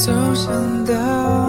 走向道。